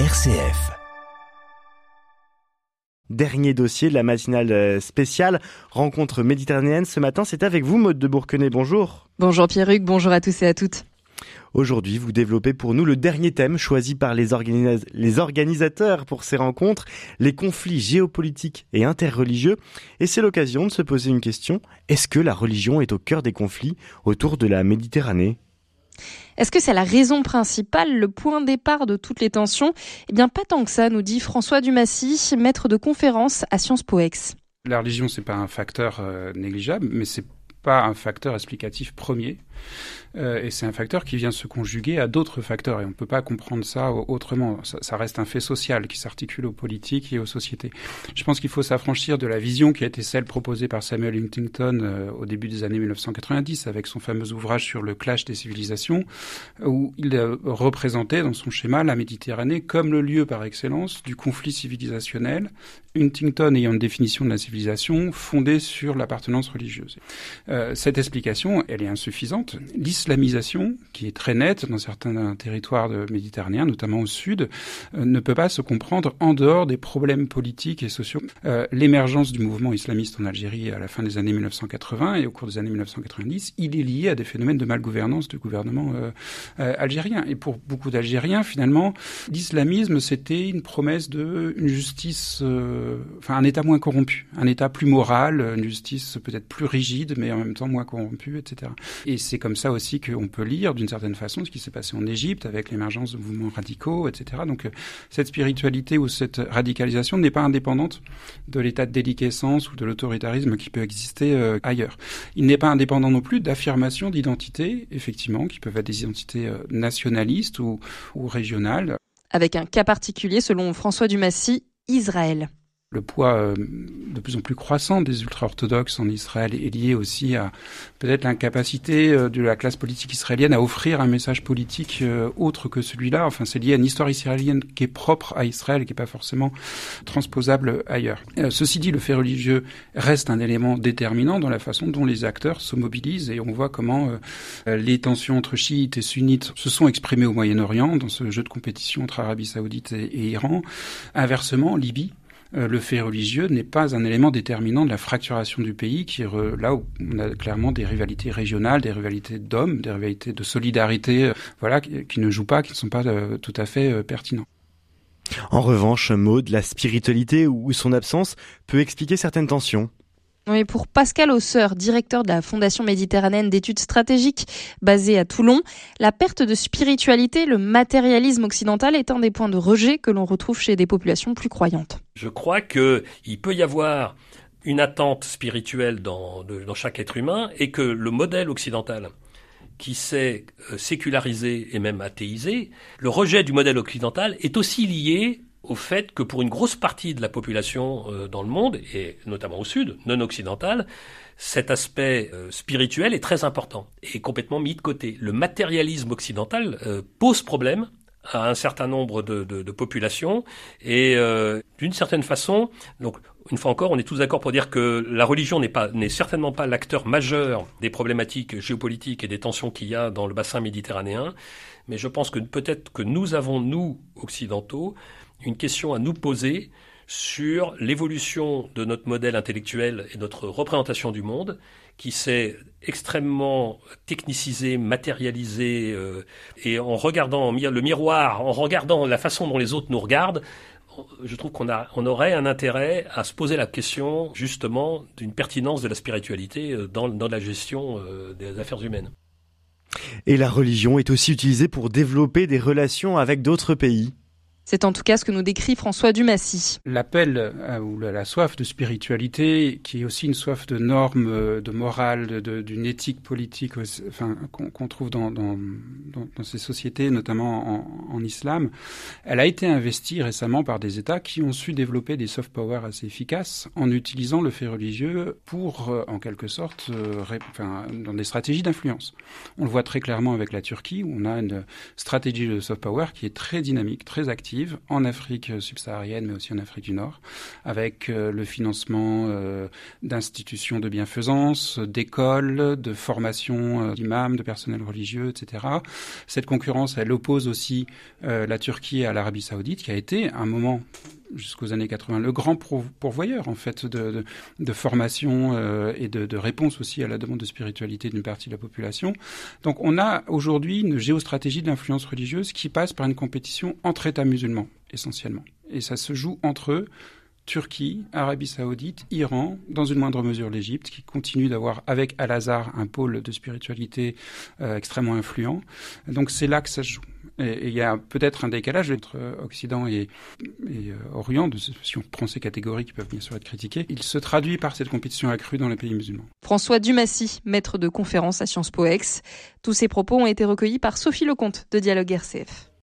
RCF. Dernier dossier de la matinale euh, spéciale rencontre méditerranéenne. Ce matin, c'est avec vous, Maude de Bourquenay. Bonjour. Bonjour Pierruc, bonjour à tous et à toutes. Aujourd'hui, vous développez pour nous le dernier thème choisi par les, les, organisateurs pour ces rencontres, les conflits géopolitiques et interreligieux. Et c'est l'occasion de se poser une question. Est-ce que la religion est au cœur des conflits autour de la Méditerranée? Est-ce que c'est la raison principale, le point de départ de toutes les tensions? Eh bien, pas tant que ça, nous dit François Dumassy, maître de conférence à Sciences Po La religion, c'est pas un facteur euh, négligeable, mais c'est pas un facteur explicatif premier. Euh, et c'est un facteur qui vient se conjuguer à d'autres facteurs. Et on ne peut pas comprendre ça autrement. Ça, reste un fait social qui s'articule aux politiques et aux sociétés. Je pense qu'il faut s'affranchir de la vision qui a été celle proposée par Samuel Huntington euh, au début des années 1990 avec son fameux ouvrage sur le clash des civilisations, où il représentait dans son schéma la Méditerranée comme le lieu par excellence du conflit civilisationnel. Huntington ayant une définition de la civilisation fondée sur l'appartenance religieuse. Euh, cette explication, elle est insuffisante. L'islamisation, qui est très nette dans certains territoires méditerranéens, notamment au sud, euh, ne peut pas se comprendre en dehors des problèmes politiques et sociaux. Euh, l'émergence du mouvement islamiste en Algérie à la fin des années 1980 et au cours des années 1990, il est lié à des phénomènes de malgouvernance du gouvernement algérien. Et pour beaucoup d'Algériens, finalement, l'islamisme, c'était une promesse de justice, enfin un État moins corrompu, un État plus moral, une justice peut-être plus rigide, mais en même temps moins corrompu, etc. Et c'est comme ça aussi qu'on peut lire d'une certaine façon ce qui s'est passé en Égypte avec l'émergence de mouvements radicaux, etc. Donc euh, cette spiritualité ou cette radicalisation n'est pas indépendante de l'état de déliquescence ou de l'autoritarisme qui peut exister euh, ailleurs. Il n'est pas indépendant non plus d'affirmations d'identité, effectivement, qui peuvent être des identités euh, nationalistes ou, ou régionales. Avec un cas particulier, selon François Dumassy, Israël le poids euh, de plus en plus croissant des ultra-orthodoxes en Israël est lié aussi à peut-être l'incapacité euh, de la classe politique israélienne à offrir un message politique euh, autre que celui-là. Enfin, c'est lié à une histoire israélienne qui est propre à Israël et qui n'est pas forcément transposable ailleurs. ceci dit, le fait religieux reste un élément déterminant dans la façon dont les acteurs se mobilisent et on voit comment les tensions entre chiites et sunnites se sont exprimées au Moyen-Orient dans ce jeu de compétition entre Arabie saoudite et, Iran. Inversement, Libye, le fait religieux n'est pas un élément déterminant de la fracturation du pays, qui est là où on a clairement des rivalités régionales, des rivalités d'hommes, des rivalités de solidarité, euh, voilà, qui, ne jouent pas, qui ne sont pas euh, tout à fait pertinents. En revanche, Maud, la spiritualité ou son absence peut expliquer certaines tensions. Oui, pour Pascal Hausseur, directeur de la Fondation méditerranéenne d'études stratégiques basée à Toulon, la perte de spiritualité, le matérialisme occidental est un des points de rejet que l'on retrouve chez des populations plus croyantes. Je crois qu'il peut y avoir une attente spirituelle dans, dans chaque être humain et que le modèle occidental qui s'est euh, sécularisé et même athéisé, le rejet du modèle occidental est aussi lié au fait que pour une grosse partie de la population euh, dans le monde, et notamment au sud, non occidental, cet aspect euh, spirituel est très important et complètement mis de côté. Le matérialisme occidental euh, pose problème à un certain nombre de, populations. Et d'une certaine façon, donc une fois encore, on est tous d'accord pour dire que la religion n'est pas n'est certainement pas l'acteur majeur des problématiques géopolitiques et des tensions qu'il y a dans le bassin méditerranéen, mais je pense que peut-être que nous avons nous occidentaux une question à nous poser sur l'évolution de notre modèle intellectuel et notre représentation du monde, qui s'est extrêmement technicisé, matérialisé, euh, et en regardant le miroir, en regardant la façon dont les autres nous regardent, je trouve qu'on on aurait un intérêt à se poser la question justement d'une pertinence de la spiritualité euh, dans, la gestion euh, des affaires humaines. Et la religion est aussi utilisée pour développer des relations avec d'autres pays. C'est en tout cas ce que nous décrit François Dumassy. L'appel euh, ou la, soif de spiritualité, qui est aussi une soif de normes, euh, de morale, d'une éthique politique, qu'on trouve dans, ces sociétés, notamment en, islam, elle a été investie récemment par des États qui ont su développer des soft power assez efficaces en utilisant le fait religieux pour, euh, en quelque sorte, dans des stratégies d'influence. On le voit très clairement avec la Turquie, où on a une stratégie de soft power qui est très dynamique, très active en Afrique subsaharienne, mais aussi en Afrique du Nord, avec le financement d'institutions de bienfaisance, d'écoles, de formation d'imams, de personnel religieux, etc. Cette concurrence, elle oppose aussi la Turquie à l'Arabie saoudite, qui a été un moment jusqu'aux années 80, le grand pourvoyeur en fait de, formation euh, et de, réponse aussi à la demande de spiritualité d'une partie de la population. Donc on a aujourd'hui une géostratégie de l'influence religieuse qui passe par une compétition entre États musulmans essentiellement. Et ça se joue entre. Turquie, Arabie Saoudite, Iran, dans une moindre mesure l'Égypte, qui continue d'avoir avec Al-Azhar un pôle de spiritualité euh, extrêmement influent. Donc c'est là que ça se joue. Et il y a peut-être un décalage entre Occident et, euh, Orient, de, si on prend ces catégories qui peuvent bien sûr être critiquées. Il se traduit par cette compétition accrue dans les pays musulmans. François Dumassy, maître de conférence à Sciences Po Ex. Tous ces propos ont été recueillis par Sophie Lecomte de Dialogue RCF.